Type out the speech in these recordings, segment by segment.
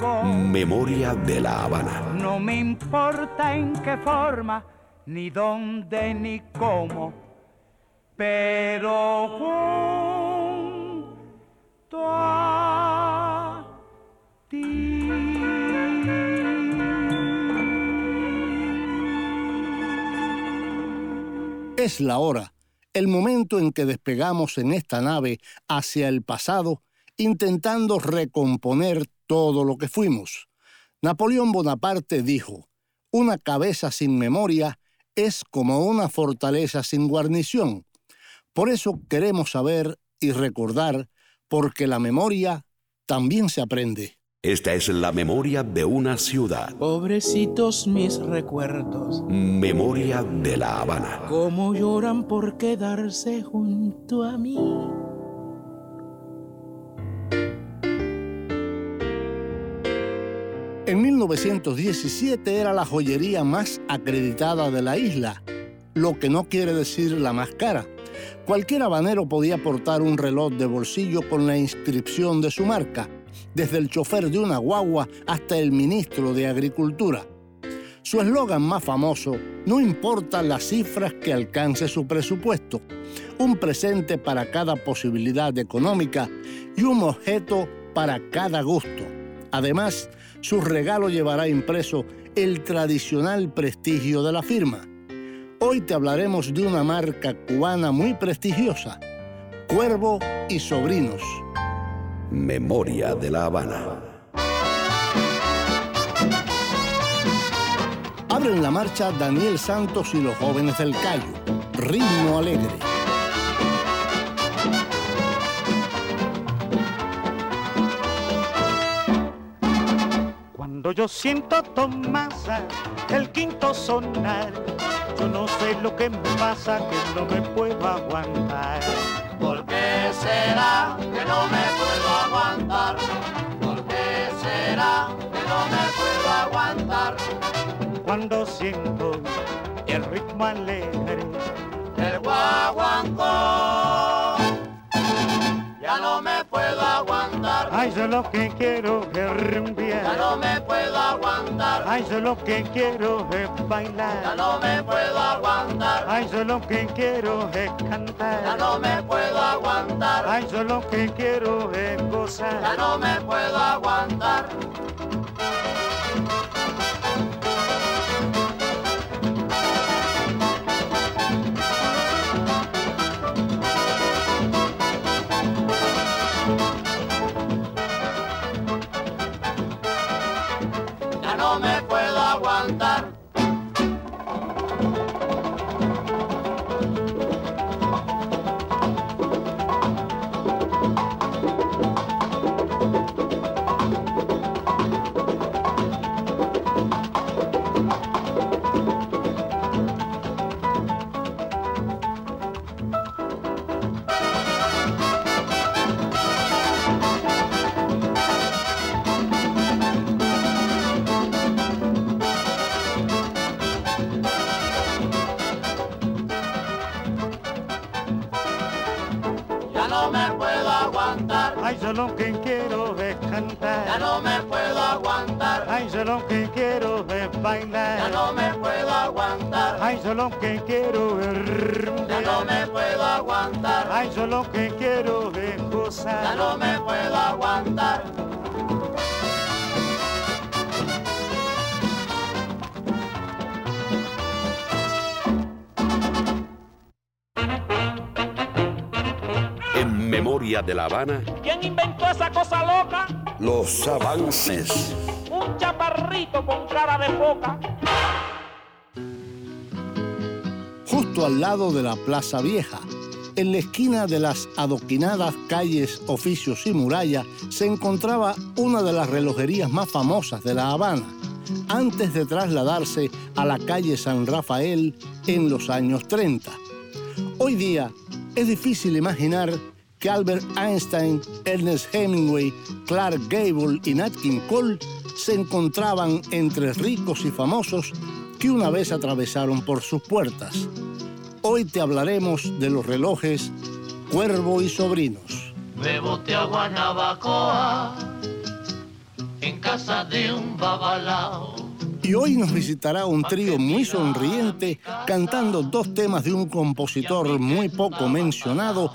Memoria de la Habana. No me importa en qué forma, ni dónde, ni cómo. Pero junto a ti. Es la hora, el momento en que despegamos en esta nave hacia el pasado, intentando recomponer todo lo que fuimos. Napoleón Bonaparte dijo, una cabeza sin memoria es como una fortaleza sin guarnición. Por eso queremos saber y recordar, porque la memoria también se aprende. Esta es la memoria de una ciudad. Pobrecitos mis recuerdos. Memoria de La Habana. Cómo lloran por quedarse junto a mí. En 1917 era la joyería más acreditada de la isla, lo que no quiere decir la más cara. Cualquier habanero podía portar un reloj de bolsillo con la inscripción de su marca, desde el chofer de una guagua hasta el ministro de Agricultura. Su eslogan más famoso, no importa las cifras que alcance su presupuesto, un presente para cada posibilidad económica y un objeto para cada gusto. Además, su regalo llevará impreso el tradicional prestigio de la firma. Hoy te hablaremos de una marca cubana muy prestigiosa, Cuervo y Sobrinos. Memoria de La Habana. Abren la marcha Daniel Santos y los jóvenes del Cayo. Ritmo alegre. Cuando yo siento Tomasa, el quinto sonar, yo no sé lo que me pasa, que no me puedo aguantar. ¿Por qué será que no me puedo aguantar? ¿Por qué será que no me puedo aguantar? Cuando siento el ritmo alegre del guaguancó, Ay, yo lo que quiero es rumbear. Ya no me puedo aguantar. Ay, yo lo que quiero es bailar. Ya no me puedo aguantar. Ay, yo lo que quiero es cantar. Ya no me puedo aguantar. Ay, yo lo que quiero es gozar. Ya no me puedo aguantar. Lo que quiero es bailar. Ya no me puedo aguantar. Ay, yo lo que quiero es rumbear. Ya no me puedo aguantar. Ay, yo lo que quiero es gozar. Ya no me puedo aguantar. En Memoria de La Habana, ¿Quién inventó esa cosa loca? los avances. Chaparrito con cara de foca. Justo al lado de la Plaza Vieja, en la esquina de las adoquinadas calles Oficios y Muralla, se encontraba una de las relojerías más famosas de La Habana, antes de trasladarse a la calle San Rafael en los años 30. Hoy día es difícil imaginar que Albert Einstein, Ernest Hemingway, Clark Gable y Nat King Cole se encontraban entre ricos y famosos que una vez atravesaron por sus puertas. Hoy te hablaremos de los relojes Cuervo y Sobrinos. Navacoa en casa de un babalao. Y hoy nos visitará un trío muy sonriente cantando dos temas de un compositor muy poco mencionado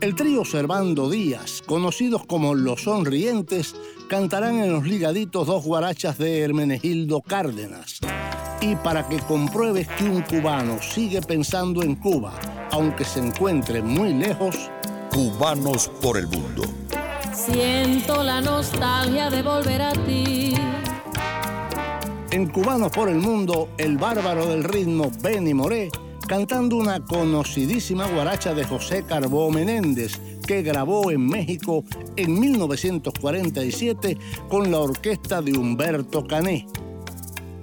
El trío Servando Díaz, conocidos como Los Sonrientes, cantarán en los ligaditos dos guarachas de Hermenegildo Cárdenas. Y para que compruebes que un cubano sigue pensando en Cuba, aunque se encuentre muy lejos, Cubanos por el mundo. Siento la nostalgia de volver a ti. en Cubanos por el Mundo, el bárbaro del ritmo Benny Moré, cantando una conocidísima guaracha de José Carbó Menéndez, que grabó en México en 1947 con la orquesta de Humberto Cané.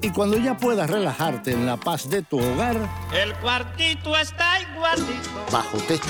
Y cuando ya puedas relajarte en la paz de tu hogar, El cuartito está igualito bajo techo,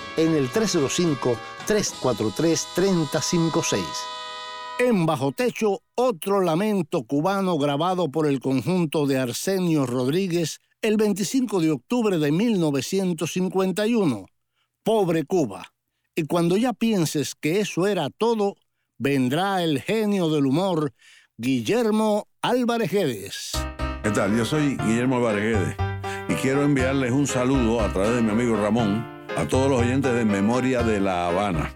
en el 305-343-3056. En Bajo Techo, otro lamento cubano grabado por el conjunto de Arsenio Rodríguez el 25 de octubre de 1951. Pobre Cuba. Y cuando ya pienses que eso era todo, vendrá el genio del humor, Guillermo Álvarez Guedes. ¿Qué tal? Yo soy Guillermo Álvarez y quiero enviarles un saludo a través de mi amigo Ramón a todos los oyentes de Memoria de La Habana.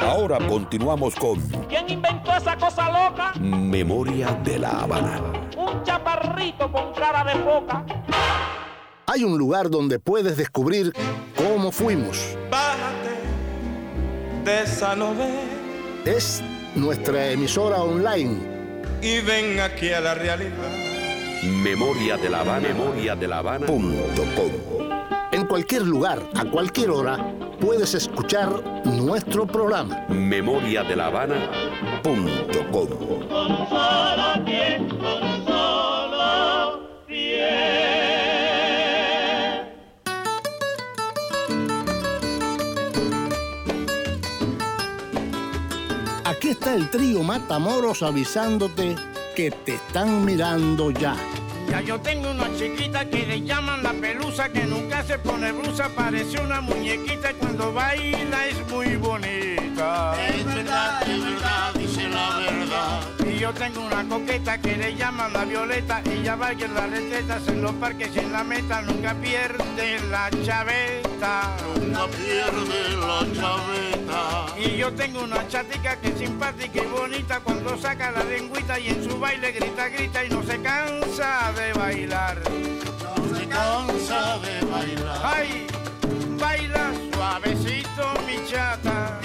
Ahora continuamos con ¿Quién inventó esa cosa loca? Memoria de la Habana. Un chaparrito con cara de foca. Hay un lugar donde puedes descubrir cómo fuimos. Bájate de esa novela Es nuestra emisora online. y ven aquí a la realidad. Memoria de la Habana. Memoria de la Habana. Punto com. En cualquier lugar, a cualquier hora, puedes escuchar nuestro programa. Memoria de la Habana. Punto com. Solo pie, con solo pie. Aquí está el trío Matamoros avisándote que te están mirando ya. Ya yo tengo una chiquita que le llaman la pelusa, que nunca se pone blusa, parece una muñequita y cuando baila es muy bonita. Es verdad, es verdad, yo tengo una coqueta que le llaman la violeta, ella va en las recetas en los parques y en la meta, nunca pierde la chaveta. No pierde la chaveta. Y yo tengo una chatica que es simpática y bonita cuando saca la lengüita y en su baile grita, grita y no se cansa de bailar. No se cansa de bailar. ¡Ay! Baila suavecito mi chata,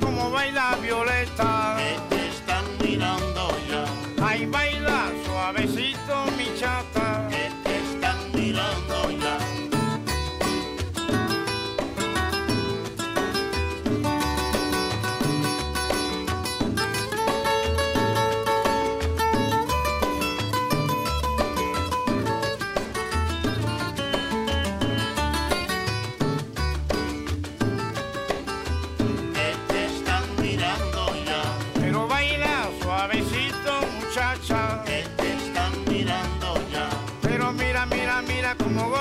cómo baila Violeta.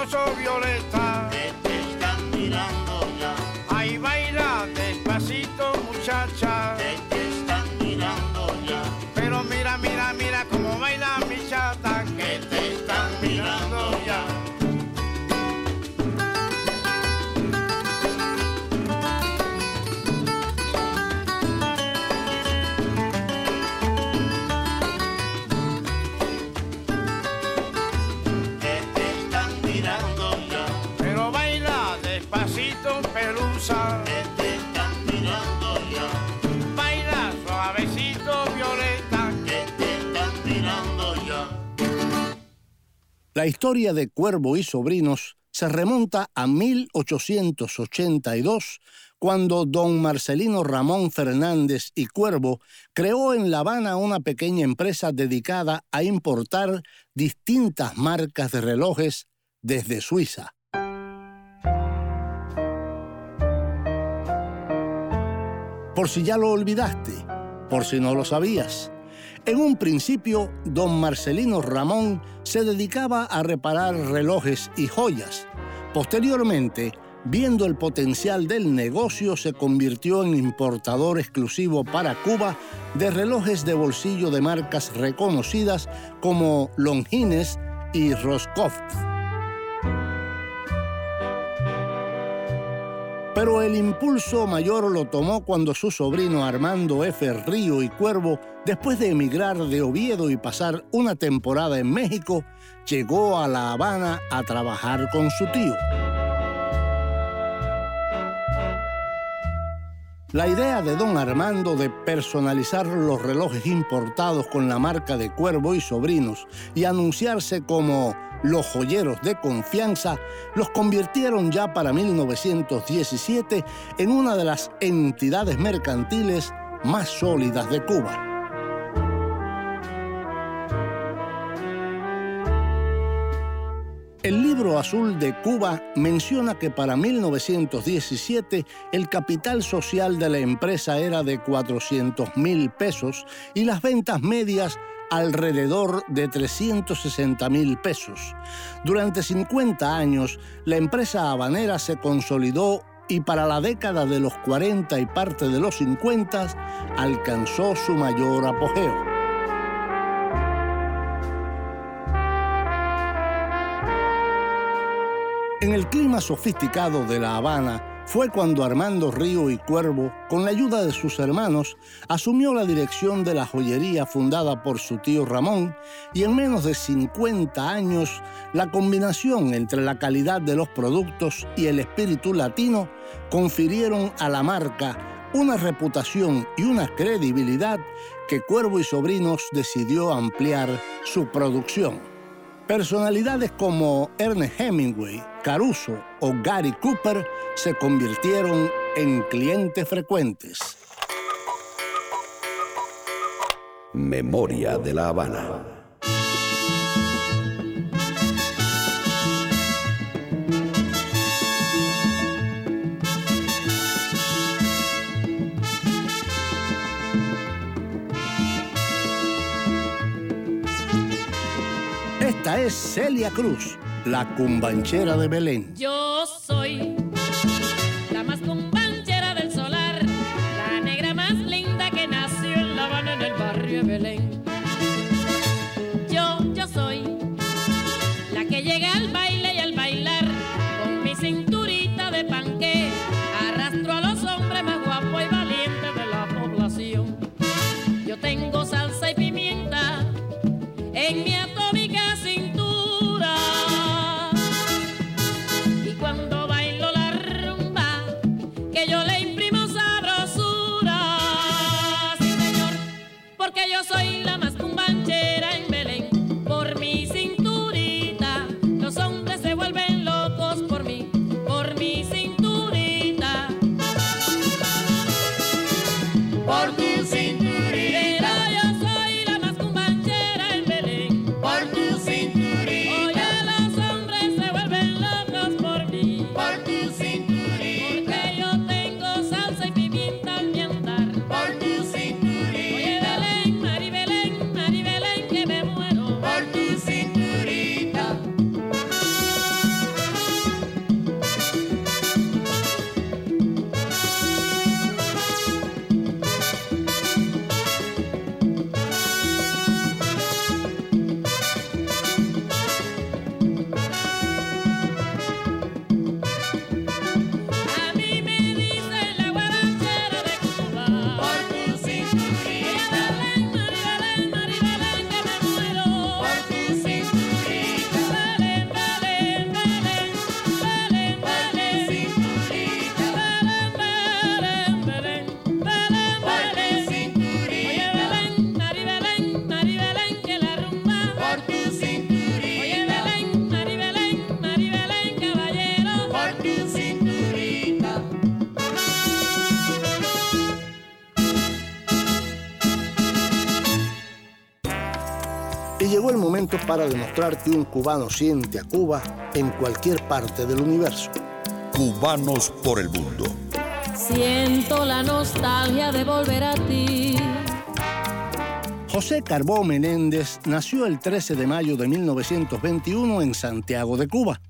Gozo Violeta. La historia de Cuervo y Sobrinos se remonta a 1882, cuando don Marcelino Ramón Fernández y Cuervo creó en La Habana una pequeña empresa dedicada a importar distintas marcas de relojes desde Suiza. Por si ya lo olvidaste, por si no lo sabías. En un principio, don Marcelino Ramón se dedicaba a reparar relojes y joyas. Posteriormente, viendo el potencial del negocio, se convirtió en importador exclusivo para Cuba de relojes de bolsillo de marcas reconocidas como Longines y Roscoff. Pero el impulso mayor lo tomó cuando su sobrino Armando F. Río y Cuervo, después de emigrar de Oviedo y pasar una temporada en México, llegó a La Habana a trabajar con su tío. La idea de don Armando de personalizar los relojes importados con la marca de Cuervo y Sobrinos y anunciarse como los joyeros de confianza los convirtieron ya para 1917 en una de las entidades mercantiles más sólidas de Cuba. El libro azul de Cuba menciona que para 1917 el capital social de la empresa era de 400 mil pesos y las ventas medias alrededor de 360 mil pesos. Durante 50 años, la empresa habanera se consolidó y para la década de los 40 y parte de los 50 alcanzó su mayor apogeo. En el clima sofisticado de La Habana fue cuando Armando Río y Cuervo, con la ayuda de sus hermanos, asumió la dirección de la joyería fundada por su tío Ramón y en menos de 50 años la combinación entre la calidad de los productos y el espíritu latino confirieron a la marca una reputación y una credibilidad que Cuervo y Sobrinos decidió ampliar su producción. Personalidades como Ernest Hemingway, Caruso o Gary Cooper se convirtieron en clientes frecuentes. Memoria de la Habana. Esta es Celia Cruz, la cumbanchera de Belén. Yo soy la más cumbanchera del solar, la negra más linda que nació en La Habana, en el barrio de Belén. Para demostrar que un cubano siente a Cuba en cualquier parte del universo. Cubanos por el mundo. Siento la nostalgia de volver a ti. José Carbó Menéndez nació el 13 de mayo de 1921 en Santiago de Cuba.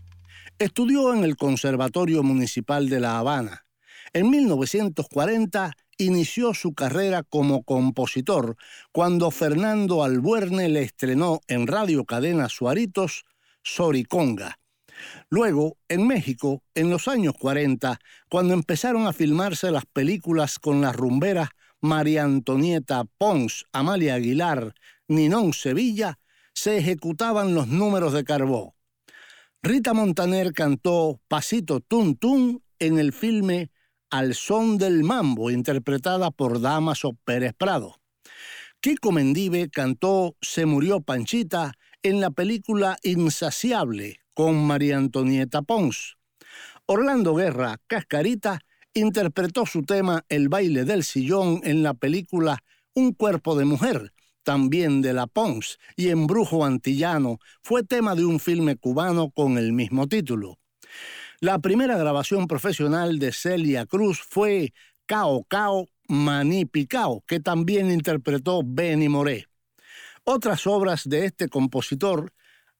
Estudió en el Conservatorio Municipal de La Habana. En 1940 inició su carrera como compositor cuando Fernando Albuerne le estrenó en Radio Cadena Suaritos Soriconga. Luego, en México, en los años 40, cuando empezaron a filmarse las películas con las rumberas María Antonieta Pons, Amalia Aguilar, Ninón Sevilla, se ejecutaban los números de Carbó. Rita Montaner cantó Pasito Tun en el filme al son del mambo, interpretada por Damaso Pérez Prado. Kiko Mendive cantó Se murió Panchita en la película Insaciable con María Antonieta Pons. Orlando Guerra, Cascarita, interpretó su tema El baile del sillón en la película Un cuerpo de mujer, también de la Pons, y Embrujo Antillano fue tema de un filme cubano con el mismo título. La primera grabación profesional de Celia Cruz fue Cao Cao Maní Picao, que también interpretó Benny Moré. Otras obras de este compositor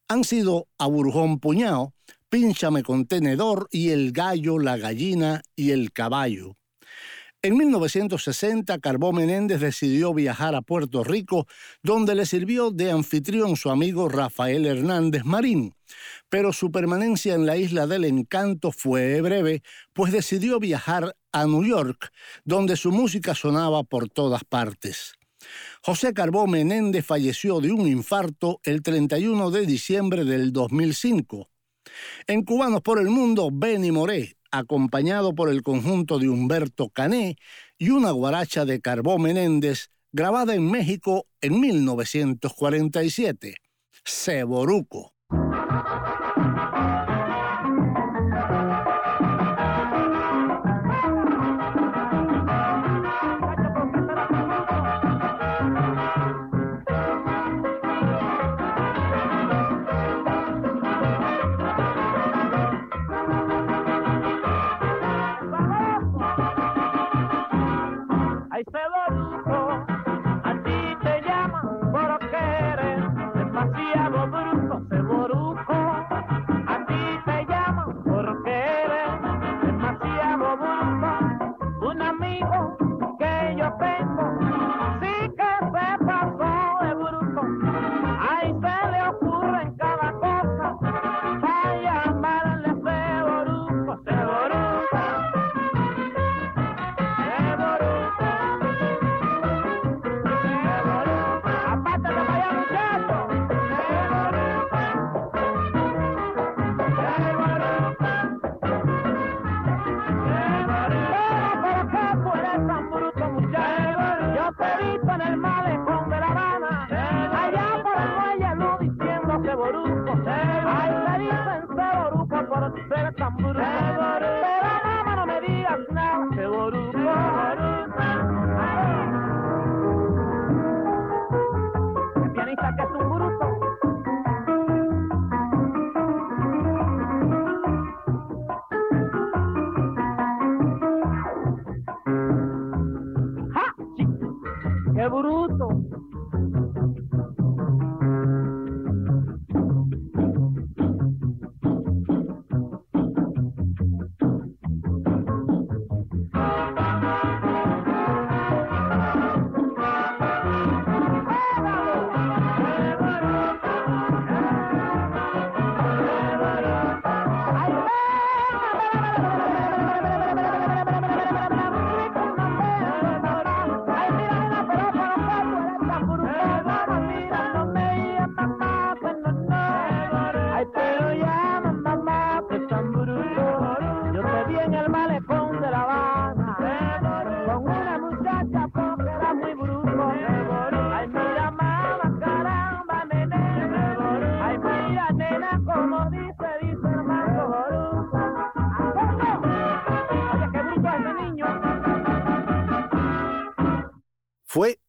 han sido Aburjón Puñao, Pínchame con tenedor y El gallo, la gallina y el caballo. En 1960, Carbó Menéndez decidió viajar a Puerto Rico, donde le sirvió de anfitrión su amigo Rafael Hernández Marín. Pero su permanencia en la isla del encanto fue breve, pues decidió viajar a New York, donde su música sonaba por todas partes. José Carbó Menéndez falleció de un infarto el 31 de diciembre del 2005. En Cubanos por el Mundo, Benny Moré, acompañado por el conjunto de Humberto Cané y una guaracha de Carbó Menéndez, grabada en México en 1947. Seboruco.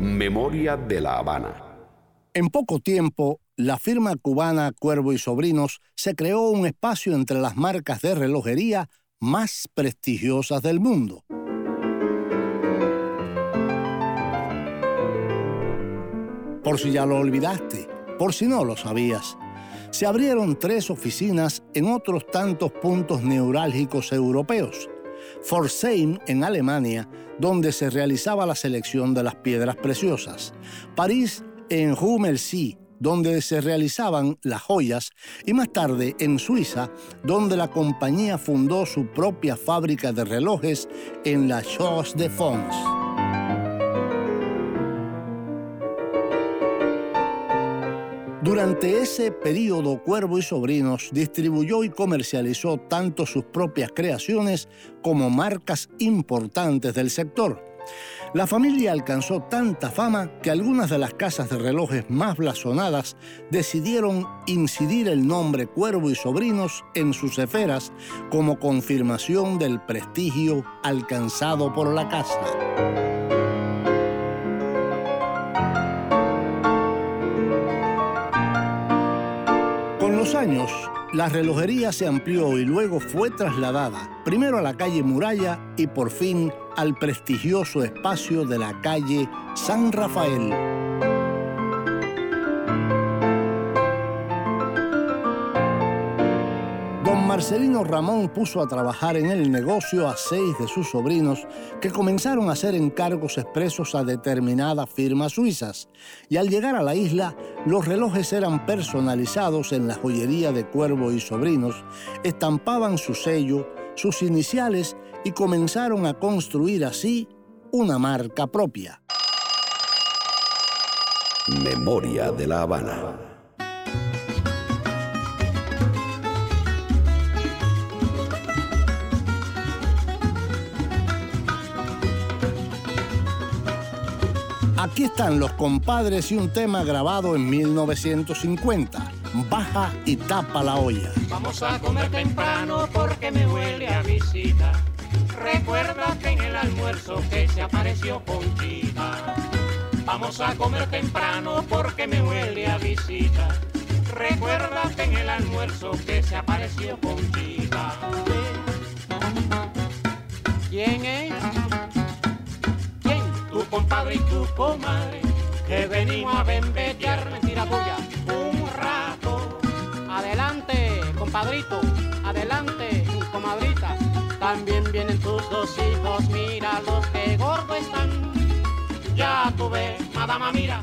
Memoria de La Habana. En poco tiempo, la firma cubana Cuervo y Sobrinos se creó un espacio entre las marcas de relojería más prestigiosas del mundo. Por si ya lo olvidaste, por si no lo sabías, se abrieron tres oficinas en otros tantos puntos neurálgicos europeos. Forsheim en Alemania, donde se realizaba la selección de las piedras preciosas. París en Rummelsee, donde se realizaban las joyas, y más tarde en Suiza, donde la compañía fundó su propia fábrica de relojes en la Chaux de Fonds. Durante ese periodo, Cuervo y Sobrinos distribuyó y comercializó tanto sus propias creaciones como marcas importantes del sector. La familia alcanzó tanta fama que algunas de las casas de relojes más blasonadas decidieron incidir el nombre Cuervo y Sobrinos en sus esferas como confirmación del prestigio alcanzado por la casa. Años, la relojería se amplió y luego fue trasladada, primero a la calle Muralla y por fin al prestigioso espacio de la calle San Rafael. Marcelino Ramón puso a trabajar en el negocio a seis de sus sobrinos que comenzaron a hacer encargos expresos a determinadas firmas suizas. Y al llegar a la isla, los relojes eran personalizados en la joyería de Cuervo y Sobrinos, estampaban su sello, sus iniciales y comenzaron a construir así una marca propia. Memoria de la Habana. Aquí están los compadres y un tema grabado en 1950. Baja y tapa la olla. Vamos a comer temprano porque me huele a visita. Recuerda que en el almuerzo que se apareció Conchita. Vamos a comer temprano porque me huele a visita. Recuerda que en el almuerzo que se apareció Conchita. ¿Quién es? Compadre comadre. Que venimos a bembetear mentira tuya. Un rato. Adelante, compadrito. Adelante, comadrita. También vienen tus dos hijos, mira los que gordos están. Ya tú ves, madama, mira,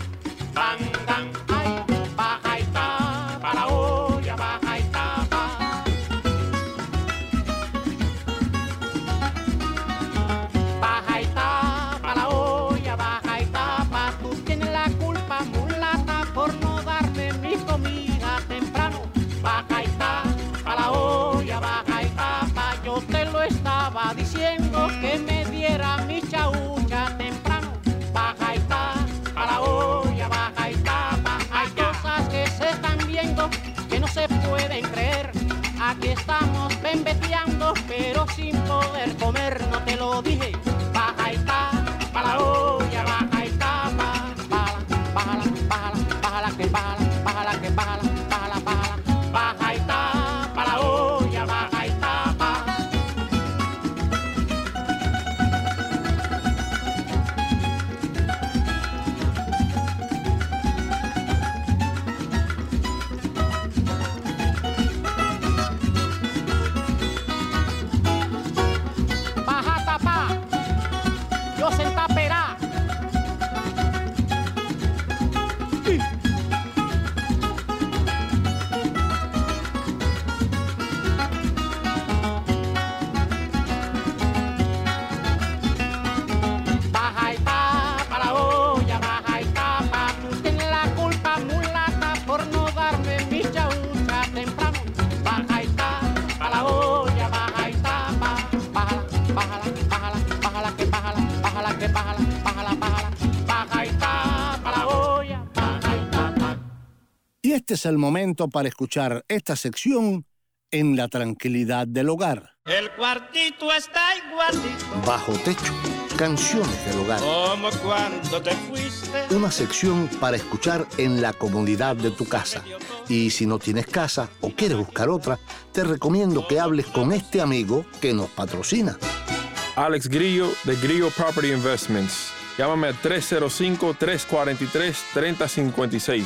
es el momento para escuchar esta sección en la tranquilidad del hogar. El cuartito está igualito Bajo techo, canciones del hogar. como cuando te fuiste. Una sección para escuchar en la comodidad de tu casa. Y si no tienes casa o quieres buscar otra, te recomiendo que hables con este amigo que nos patrocina. Alex Grillo de Grillo Property Investments. Llámame al 305-343-3056.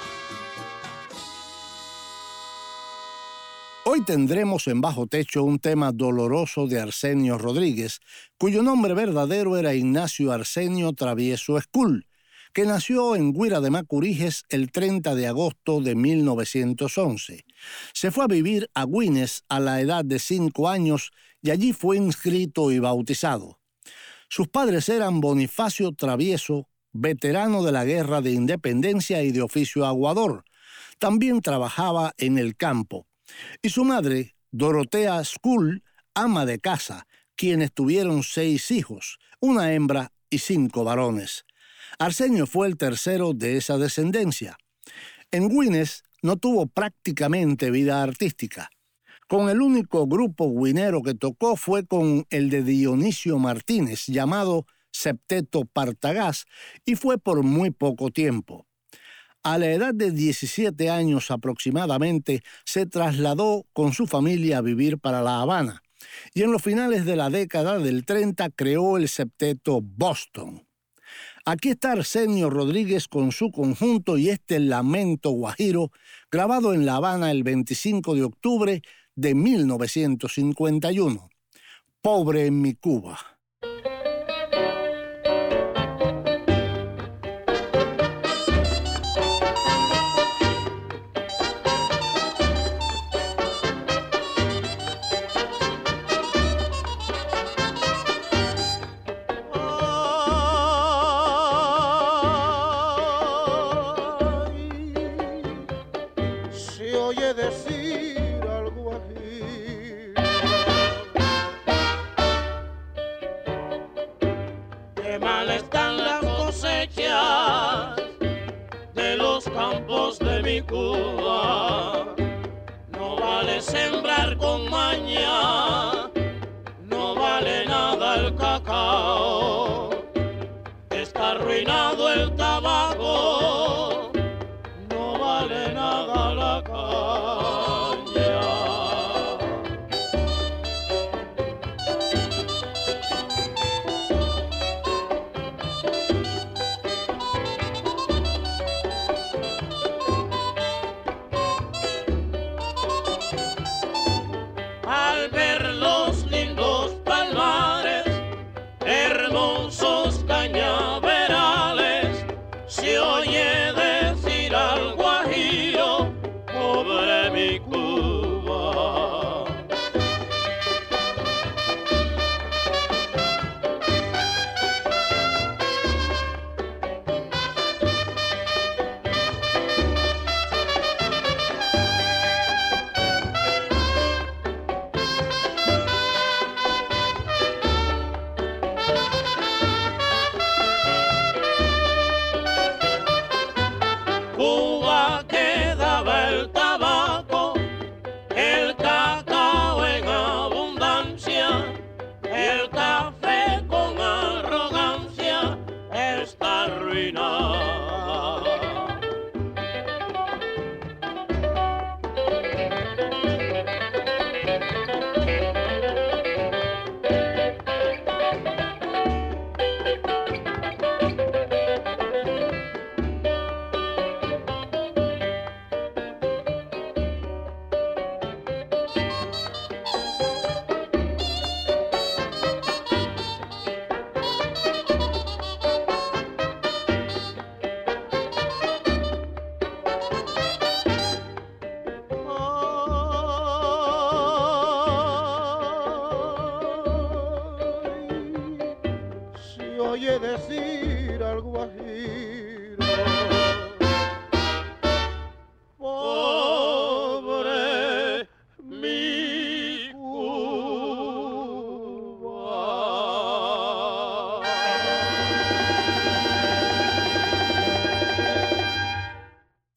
Hoy tendremos en Bajo Techo un tema doloroso de Arsenio Rodríguez, cuyo nombre verdadero era Ignacio Arsenio Travieso Escul, que nació en Guira de Macuriges el 30 de agosto de 1911. Se fue a vivir a Guines a la edad de cinco años y allí fue inscrito y bautizado. Sus padres eran Bonifacio Travieso, veterano de la Guerra de Independencia y de oficio aguador. También trabajaba en el campo y su madre, Dorotea Skull, ama de casa, quienes tuvieron seis hijos, una hembra y cinco varones. Arsenio fue el tercero de esa descendencia. En Guines no tuvo prácticamente vida artística. Con el único grupo guinero que tocó fue con el de Dionisio Martínez, llamado Septeto Partagás, y fue por muy poco tiempo. A la edad de 17 años aproximadamente, se trasladó con su familia a vivir para La Habana y en los finales de la década del 30 creó el septeto Boston. Aquí está Arsenio Rodríguez con su conjunto y este Lamento Guajiro, grabado en La Habana el 25 de octubre de 1951. Pobre en mi Cuba. Cuba. No vale sembrar con maña,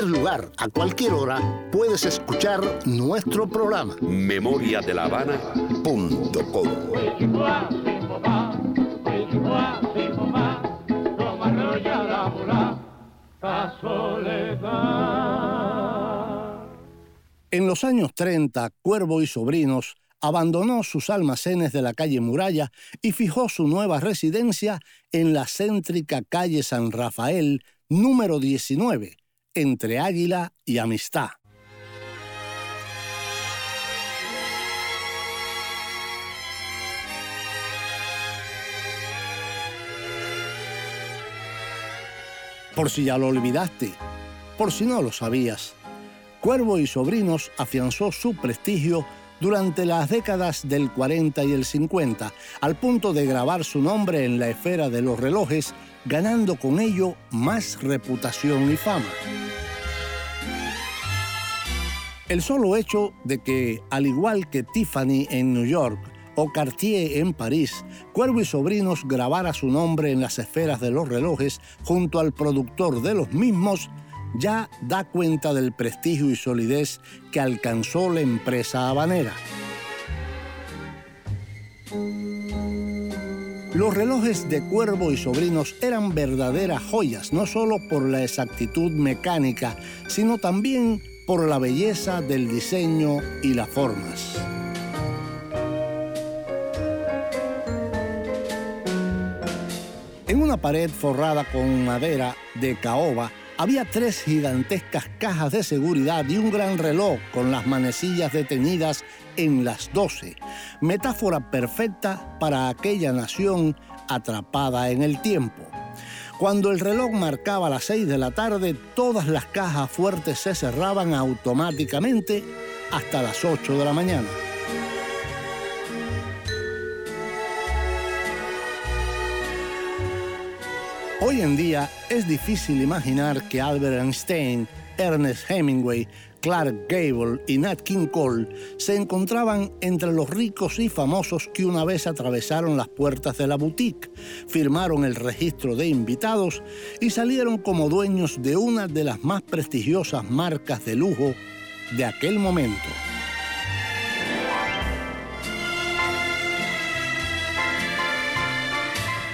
cualquier lugar, a cualquier hora, puedes escuchar nuestro programa. memoriadelavana.com. En los años 30, Cuervo y Sobrinos abandonó sus almacenes de la calle Muralla y fijó su nueva residencia en la céntrica calle San Rafael, número 19, entre Águila y Amistad. Por si ya lo olvidaste, por si no lo sabías, Cuervo y Sobrinos afianzó su prestigio durante las décadas del 40 y el 50, al punto de grabar su nombre en la esfera de los relojes, ganando con ello más reputación y fama. El solo hecho de que, al igual que Tiffany en New York o Cartier en París, Cuervo y Sobrinos grabara su nombre en las esferas de los relojes junto al productor de los mismos, ya da cuenta del prestigio y solidez que alcanzó la empresa habanera. Los relojes de Cuervo y Sobrinos eran verdaderas joyas, no solo por la exactitud mecánica, sino también por la belleza del diseño y las formas. En una pared forrada con madera de caoba había tres gigantescas cajas de seguridad y un gran reloj con las manecillas detenidas en las 12, metáfora perfecta para aquella nación atrapada en el tiempo. Cuando el reloj marcaba las 6 de la tarde, todas las cajas fuertes se cerraban automáticamente hasta las 8 de la mañana. Hoy en día es difícil imaginar que Albert Einstein, Ernest Hemingway, Clark Gable y Nat King Cole se encontraban entre los ricos y famosos que una vez atravesaron las puertas de la boutique, firmaron el registro de invitados y salieron como dueños de una de las más prestigiosas marcas de lujo de aquel momento.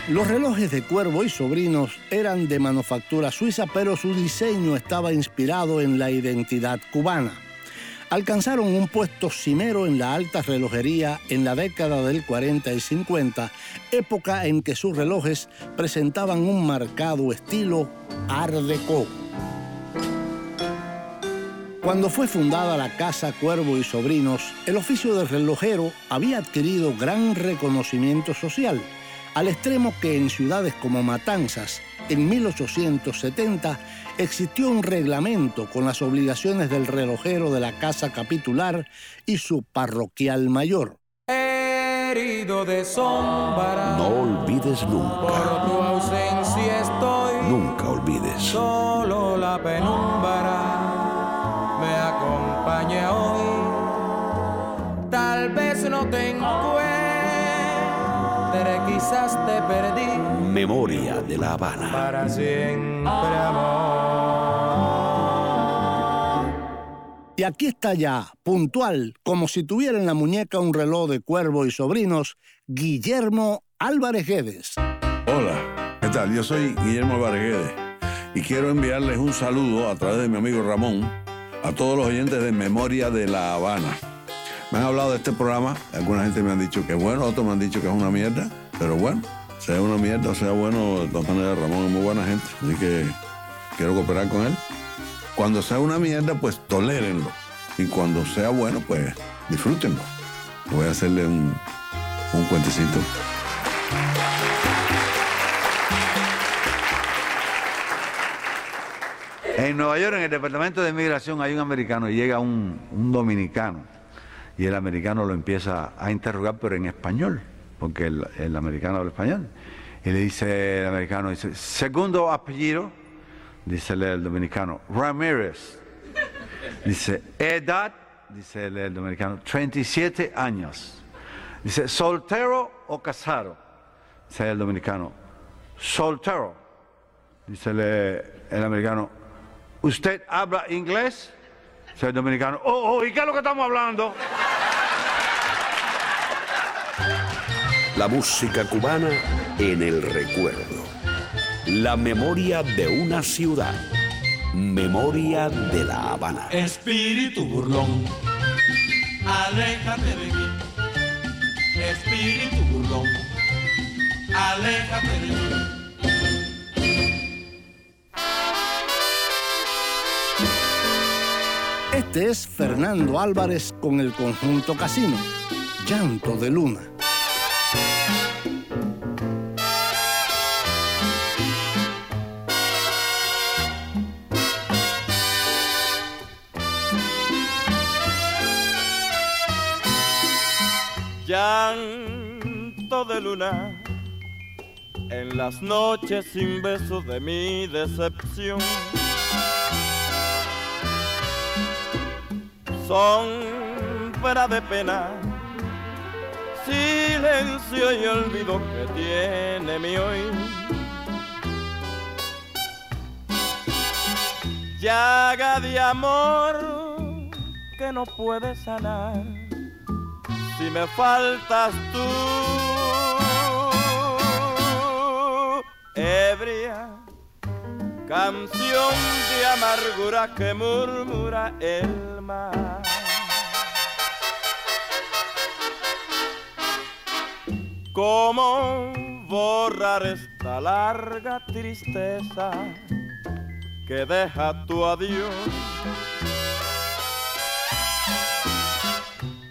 Los relojes de Cuervo y Sobrinos eran de manufactura suiza, pero su diseño estaba inspirado en la identidad cubana. Alcanzaron un puesto cimero en la alta relojería en la década del 40 y 50, época en que sus relojes presentaban un marcado estilo Art Deco. Cuando fue fundada la Casa Cuervo y Sobrinos, el oficio de relojero había adquirido gran reconocimiento social al extremo que en ciudades como Matanzas, en 1870, existió un reglamento con las obligaciones del relojero de la casa capitular y su parroquial mayor. Herido de sombra. No olvides nunca. Por tu ausencia estoy. Nunca olvides. Solo la penumbra me acompaña hoy. Tal vez no te encuentre, quizás te perdí. Memoria de la Habana. Para siempre, amor. Y aquí está ya, puntual, como si tuviera en la muñeca un reloj de cuervo y sobrinos, Guillermo Álvarez Guedes. Hola, ¿qué tal? Yo soy Guillermo Álvarez Guedes y quiero enviarles un saludo a través de mi amigo Ramón a todos los oyentes de Memoria de La Habana. Me han hablado de este programa, alguna gente me han dicho que es bueno, otros me han dicho que es una mierda, pero bueno, sea una mierda o sea bueno, de todas maneras Ramón es muy buena gente, así que quiero cooperar con él. Cuando sea una mierda, pues tolérenlo. Y cuando sea bueno, pues disfrútenlo. Voy a hacerle un, un cuentecito. En Nueva York, en el departamento de inmigración, hay un americano y llega un dominicano y el americano lo empieza a interrogar, pero en español, porque el, el americano habla español. Y le dice el americano, dice, segundo apellido, dice el dominicano, Ramírez. Dice, edad, dice el, el dominicano, 37 años. Dice, soltero o casado, dice el dominicano, soltero. Dice el, el americano, ¿usted habla inglés? Dice el dominicano, oh, oh, ¿y qué es lo que estamos hablando? La música cubana en el recuerdo. La memoria de una ciudad. Memoria de La Habana. Espíritu burlón, aléjate de mí. Espíritu burlón, aléjate de mí. Este es Fernando Álvarez con el conjunto Casino. Llanto de Luna. Llanto de luna en las noches sin besos de mi decepción. Sombra de pena, silencio y olvido que tiene mi hoy. Llaga de amor que no puede sanar si me faltas tú, ebria, canción de amargura que murmura el mar. ¿Cómo borrar esta larga tristeza que deja tu adiós?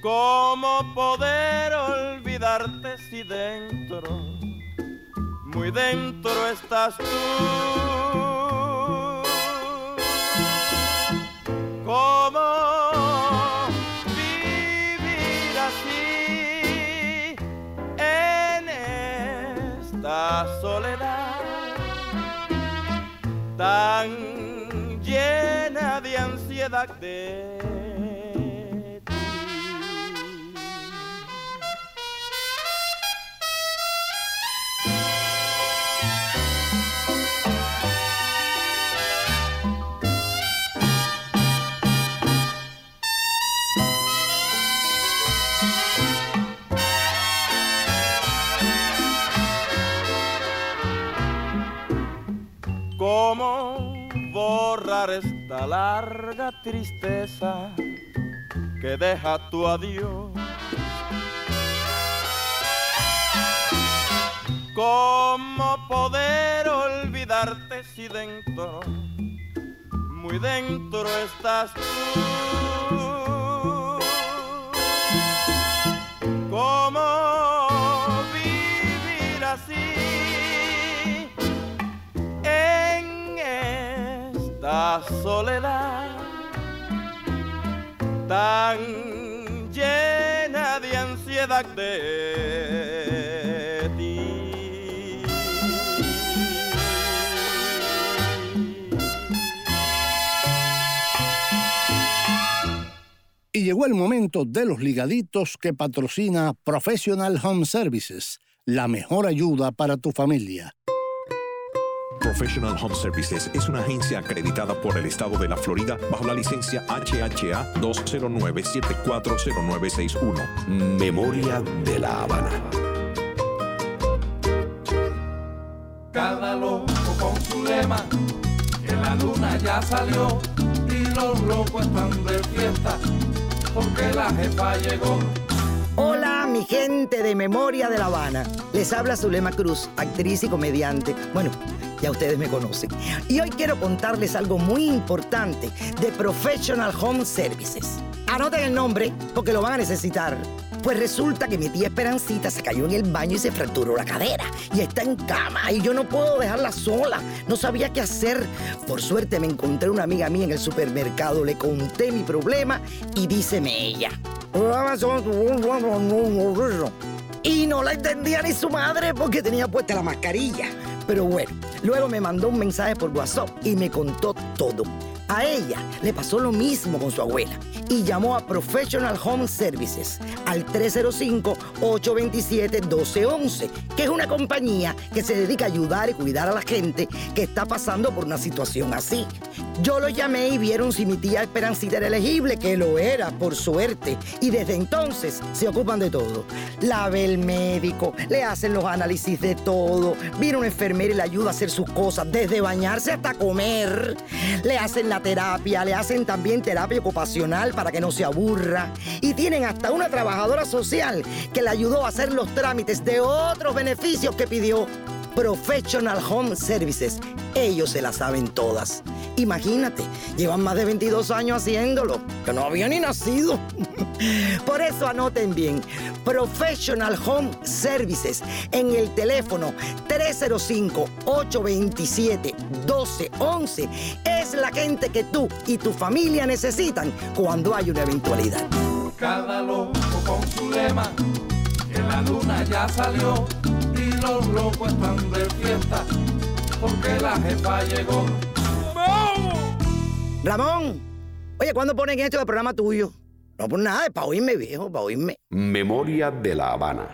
¿Cómo poder olvidarte si dentro, muy dentro estás tú? ¿Cómo vivir así en esta soledad tan llena de ansiedad esta larga tristeza que deja tu adiós? ¿Cómo poder olvidarte si dentro, muy dentro estás tú? ¿Cómo vivir así soledad tan llena de ansiedad de ti? Y llegó el momento de los ligaditos que patrocina Professional Home Services, la mejor ayuda para tu familia. Professional Home Services es una agencia acreditada por el estado de la Florida bajo la licencia HHA 209-740961. Memoria de La Habana. Cada loco con su lema, que la luna ya salió y los locos están de fiesta, porque la jefa llegó. Hola, mi gente de Memoria de La Habana. Les habla Zulema Cruz, actriz y comediante. Bueno, ya ustedes me conocen. Y hoy quiero contarles algo muy importante de Professional Home Services. Anoten el nombre porque lo van a necesitar. Pues resulta que mi tía Esperancita se cayó en el baño y se fracturó la cadera. Y está en cama y yo no puedo dejarla sola. No sabía qué hacer. Por suerte me encontré una amiga mía en el supermercado, le conté mi problema y díceme ella. Y no la entendía ni su madre porque tenía puesta la mascarilla. Pero bueno, luego me mandó un mensaje por WhatsApp y me contó todo. A ella le pasó lo mismo con su abuela y llamó a Professional Home Services al 305-827-1211, que es una compañía que se dedica a ayudar y cuidar a la gente que está pasando por una situación así. Yo lo llamé y vieron si mi tía Esperancita era elegible, que lo era, por suerte. Y desde entonces se ocupan de todo. La ve el médico, le hacen los análisis de todo. Viene una enfermera y le ayuda a hacer sus cosas, desde bañarse hasta comer. Le hacen la terapia, le hacen también terapia ocupacional para que no se aburra. Y tienen hasta una trabajadora social que le ayudó a hacer los trámites de otros beneficios que pidió. Professional Home Services. Ellos se la saben todas. Imagínate, llevan más de 22 años haciéndolo, que no había ni nacido. Por eso anoten bien, Professional Home Services en el teléfono 305-827-1211 es la gente que tú y tu familia necesitan cuando hay una eventualidad. Cada loco con su lema, que la luna ya salió los locos están de fiesta porque la jefa llegó. Ramón, oye, ¿cuándo ponen esto del programa tuyo? No por nada, para oírme, viejo, para oírme. Memoria de La Habana.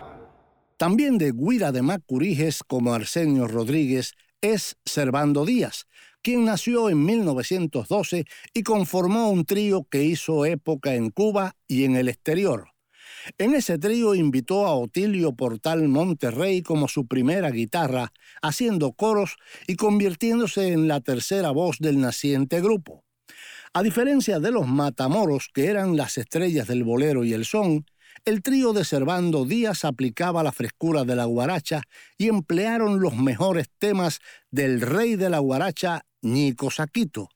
También de Guira de Macuriges como Arsenio Rodríguez es Servando Díaz, quien nació en 1912 y conformó un trío que hizo época en Cuba y en el exterior. En ese trío invitó a Otilio Portal Monterrey como su primera guitarra, haciendo coros y convirtiéndose en la tercera voz del naciente grupo. A diferencia de los Matamoros, que eran las estrellas del bolero y el son, el trío de Servando Díaz aplicaba la frescura de la guaracha y emplearon los mejores temas del rey de la guaracha, Ñico Saquito.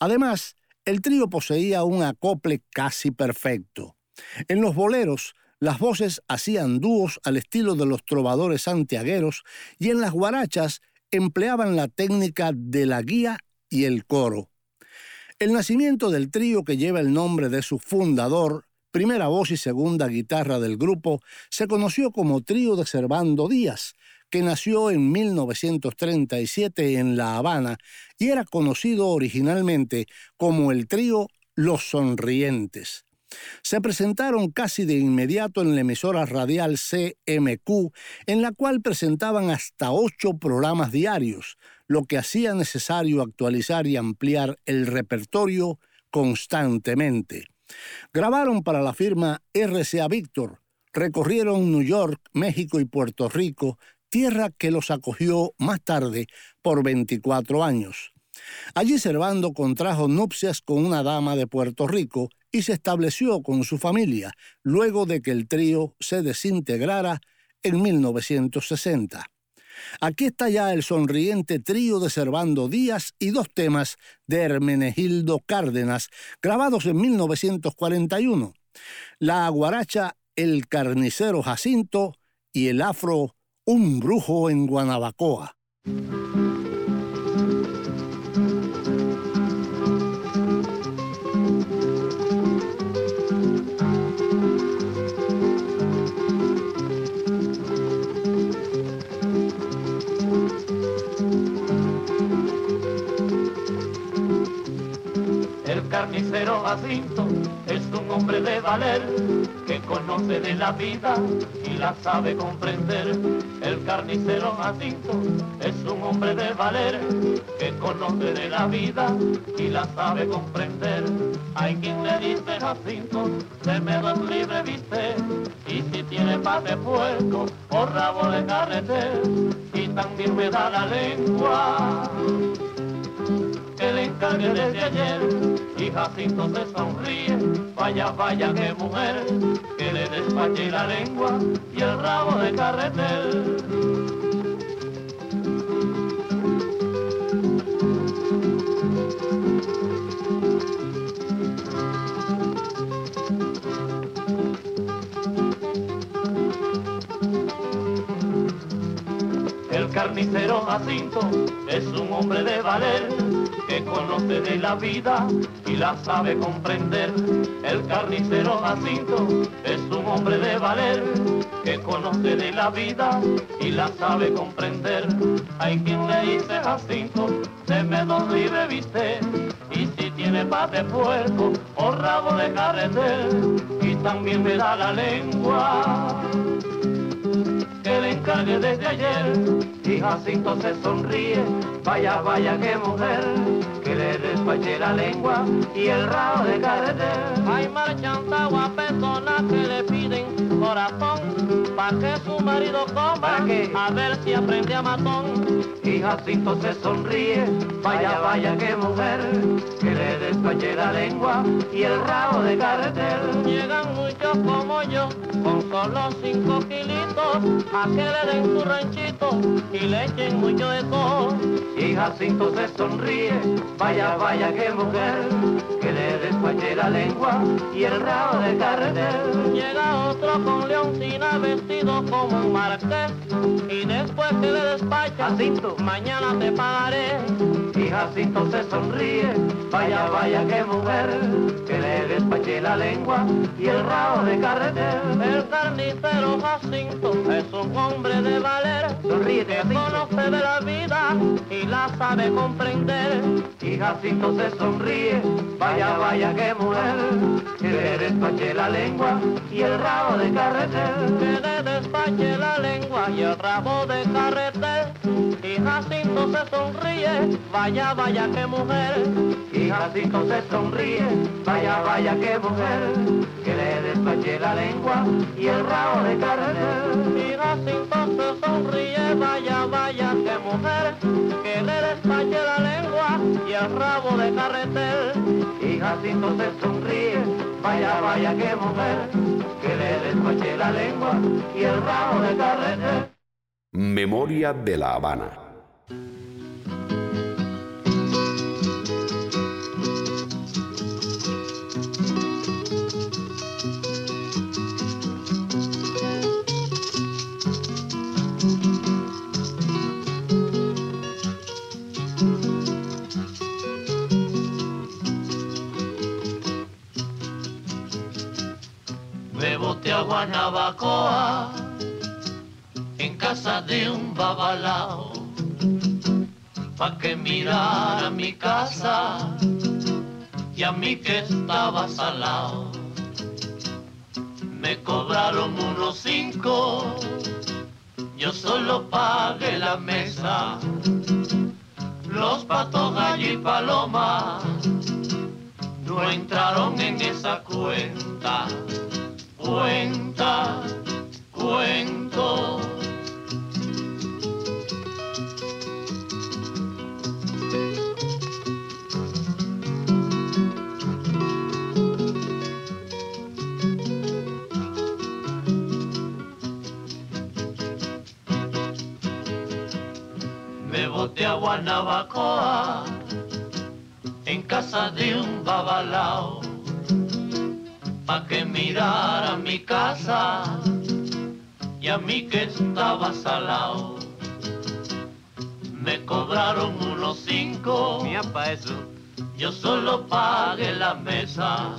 Además, el trío poseía un acople casi perfecto. En los boleros, las voces hacían dúos al estilo de los trovadores santiagueros y en las guarachas empleaban la técnica de la guía y el coro. El nacimiento del trío que lleva el nombre de su fundador, primera voz y segunda guitarra del grupo, se conoció como Trío de Servando Díaz, que nació en 1937 en La Habana y era conocido originalmente como el trío Los Sonrientes. Se presentaron casi de inmediato en la emisora radial CMQ, en la cual presentaban hasta ocho programas diarios, lo que hacía necesario actualizar y ampliar el repertorio constantemente. Grabaron para la firma RCA Victor, recorrieron New York, México y Puerto Rico, tierra que los acogió más tarde por 24 años. Allí Servando contrajo nupcias con una dama de Puerto Rico y se estableció con su familia luego de que el trío se desintegrara en 1960. Aquí está ya el sonriente trío de Servando Díaz y dos temas de Hermenegildo Cárdenas, grabados en 1941. La guaracha El carnicero Jacinto y el afro Un brujo en Guanabacoa. Carnicero Jacinto es un hombre de valer que conoce de la vida y la sabe comprender. El carnicero Jacinto es un hombre de valer que conoce de la vida y la sabe comprender. Hay quien le dice Jacinto, se me da libre viste, y si tiene paz de puerco o rabo de carretera, y también me da la lengua cambia desde ayer y Jacinto se sonríe, vaya, vaya, qué mujer, que le despache la lengua y el rabo de carretel. El carnicero Jacinto es un hombre de valer que conoce de la vida y la sabe comprender. El carnicero Jacinto es un hombre de valer que conoce de la vida y la sabe comprender. Hay quien le dice Jacinto, deme dos libres viste y si tiene paz de puerco o rabo de carretel y también me da la lengua que le encargue desde ayer y Jacinto se sonríe, vaya, vaya, qué mujer, que le despache la lengua y el rabo de carretel. Hay marchanta guapetona que le piden corazón pa' que su marido coma, a ver si aprende a matón. Y Jacinto se sonríe, vaya, vaya, qué mujer, que le despache la lengua y el rabo de carretel. Llegan muchos como yo, con solo cinco kilitos, a que le den su ranchito y le echen mucho de todo. Y Jacinto se sonríe, vaya, vaya, qué mujer, que le despache la lengua y el rabo de carretel. Llega otro con leoncina vestido como un marqués y después que le despacha, Jacinto, mañana te pagaré. Y Jacinto se sonríe, vaya, vaya, qué mujer, que le despache la lengua y el rabo de carretel. El carnicero Jacinto es un hombre de valer, Sonríete, que Jacinto. conoce de la vida y la sabe comprender. Y Jacinto se sonríe, vaya, vaya, qué mujer, que le despache la lengua y el rabo de carretel. Que le despache la lengua y el rabo de carretel. Jacinto se sonríe, vaya, vaya, qué mujer. Y Jacinto se sonríe, vaya, vaya, qué mujer, que le despache la lengua y el rabo de carretel. Y Jacinto se sonríe, vaya, vaya, qué mujer, que le despache la lengua y el rabo de carretel. Y Jacinto se sonríe, vaya, vaya, qué mujer, que le despache la lengua y el rabo de carretel. Memoria de la Habana. Me boté a Guanabacoa en casa de un babalao pa' que mirara mi casa y a mí que estaba salado. Me cobraron unos cinco, yo solo pagué la mesa. Los patos, gallo y paloma no entraron en esa cuenta. Cuenta, cuento. A Guanabacoa en casa de un babalao pa' que mirara mi casa y a mí que estaba salado. Me cobraron unos cinco, pa' eso. yo solo pagué la mesa.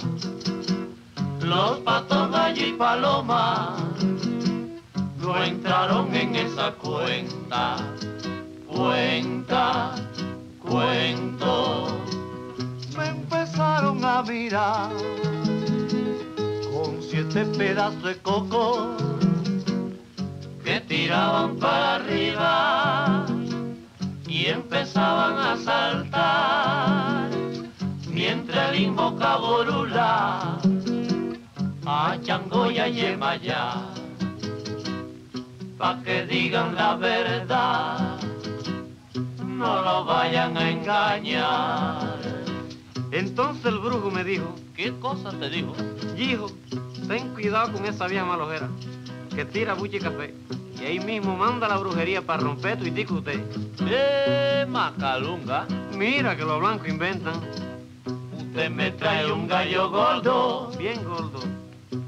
Los patos, gallo y paloma no entraron en esa cuenta. Cuenta, cuento. Me empezaron a mirar con siete pedazos de coco que tiraban para arriba y empezaban a saltar mientras el invocaba Borula a Chango y Yemayá pa' que digan la verdad no lo vayan a engañar Entonces el brujo me dijo, ¿qué cosa te dijo? hijo, ten cuidado con esa vieja malojera, que tira buche y café. Y ahí mismo manda la brujería para romper tu y usted. ¡Eh, Macalunga! Mira que los blancos inventan. Usted me trae un gallo gordo, Bien gordo.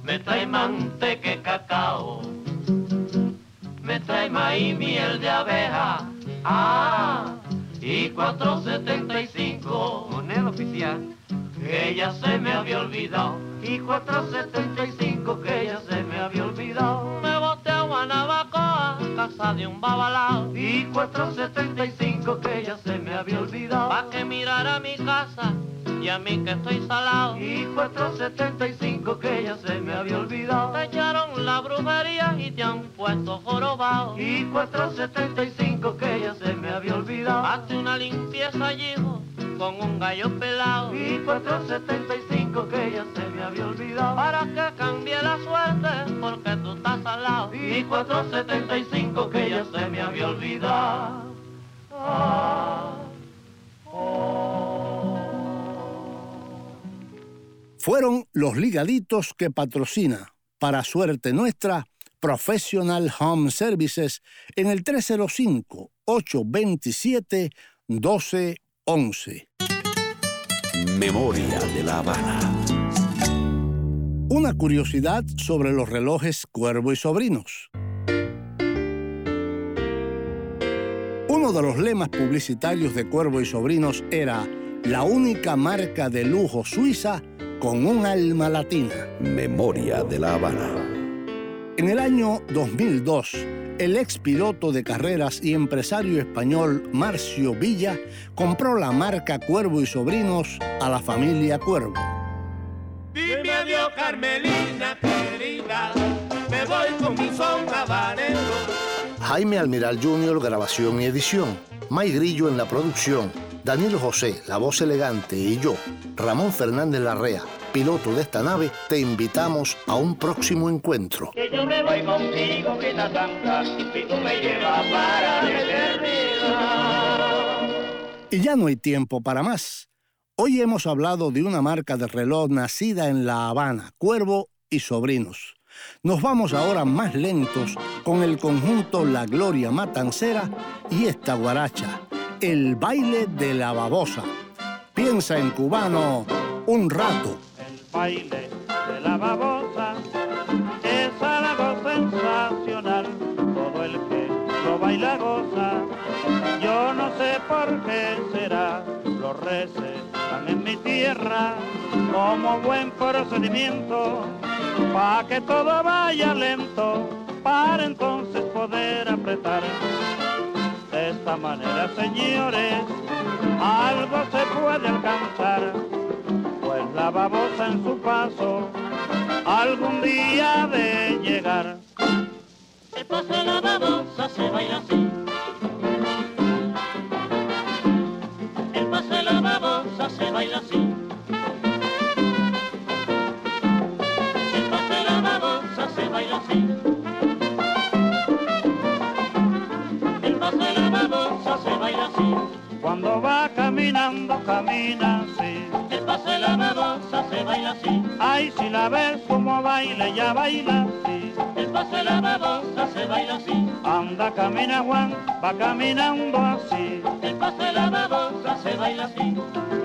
me trae manteca y cacao, me trae maíz miel de abeja. Ah, y 475, moneda oficial, que ya se me había olvidado. Y 475 que ya se me había olvidado. Me boté a Guanabacoa, casa de un babalao. Y 475 que ya se me había olvidado. Pa' que mirara mi casa y a mí que estoy salado. Y 475 que ya se me había olvidado. Te echaron la brujería y te han puesto jorobado. Y 475 que ya se me había olvidado. Hazte una limpieza allí, hijo, con un gallo pelado. Y 475 que ya se me había olvidado. Para que cambie la suerte, porque tú estás al lado. Y 475 que ya se me había olvidado. Ah, Fueron los ligaditos que patrocina, para suerte nuestra, Professional Home Services en el 305-827-1211. Memoria de la Habana. Una curiosidad sobre los relojes Cuervo y Sobrinos. Uno de los lemas publicitarios de Cuervo y Sobrinos era la única marca de lujo suiza con un alma latina. Memoria de la Habana. En el año 2002, el ex piloto de carreras y empresario español Marcio Villa compró la marca Cuervo y Sobrinos a la familia Cuervo. Dime adiós, Carmelina querida, me voy con mi son habanero. Jaime Almiral Jr., grabación y edición. May Grillo en la producción. Daniel José, la voz elegante, y yo, Ramón Fernández Larrea, piloto de esta nave, te invitamos a un próximo encuentro. Que yo me voy contigo, que ta santa, y tú me llevas para la eternidad. Y ya no hay tiempo para más. Hoy hemos hablado de una marca de reloj nacida en La Habana, Cuervo y Sobrinos. Nos vamos ahora más lentos con el conjunto La Gloria Matancera y esta guaracha, el baile de la babosa. Piensa en cubano un rato. El baile de la babosa es algo sensacional. Todo el que lo baila goza. Yo no sé por qué será. Los recetan en mi tierra como buen procedimiento. Pa' que todo vaya lento, para entonces poder apretar. Esta manera, señores, algo se puede alcanzar, pues la babosa en su paso algún día de llegar. El paso de la babosa se baila así. El paso de la babosa se baila así. Camina así. El paso de la babosa se baila así. Ay, si la ves como baila, ya baila así. El paso de la babosa se baila así. Anda, camina Juan, va caminando así. El paso de la babosa se baila así.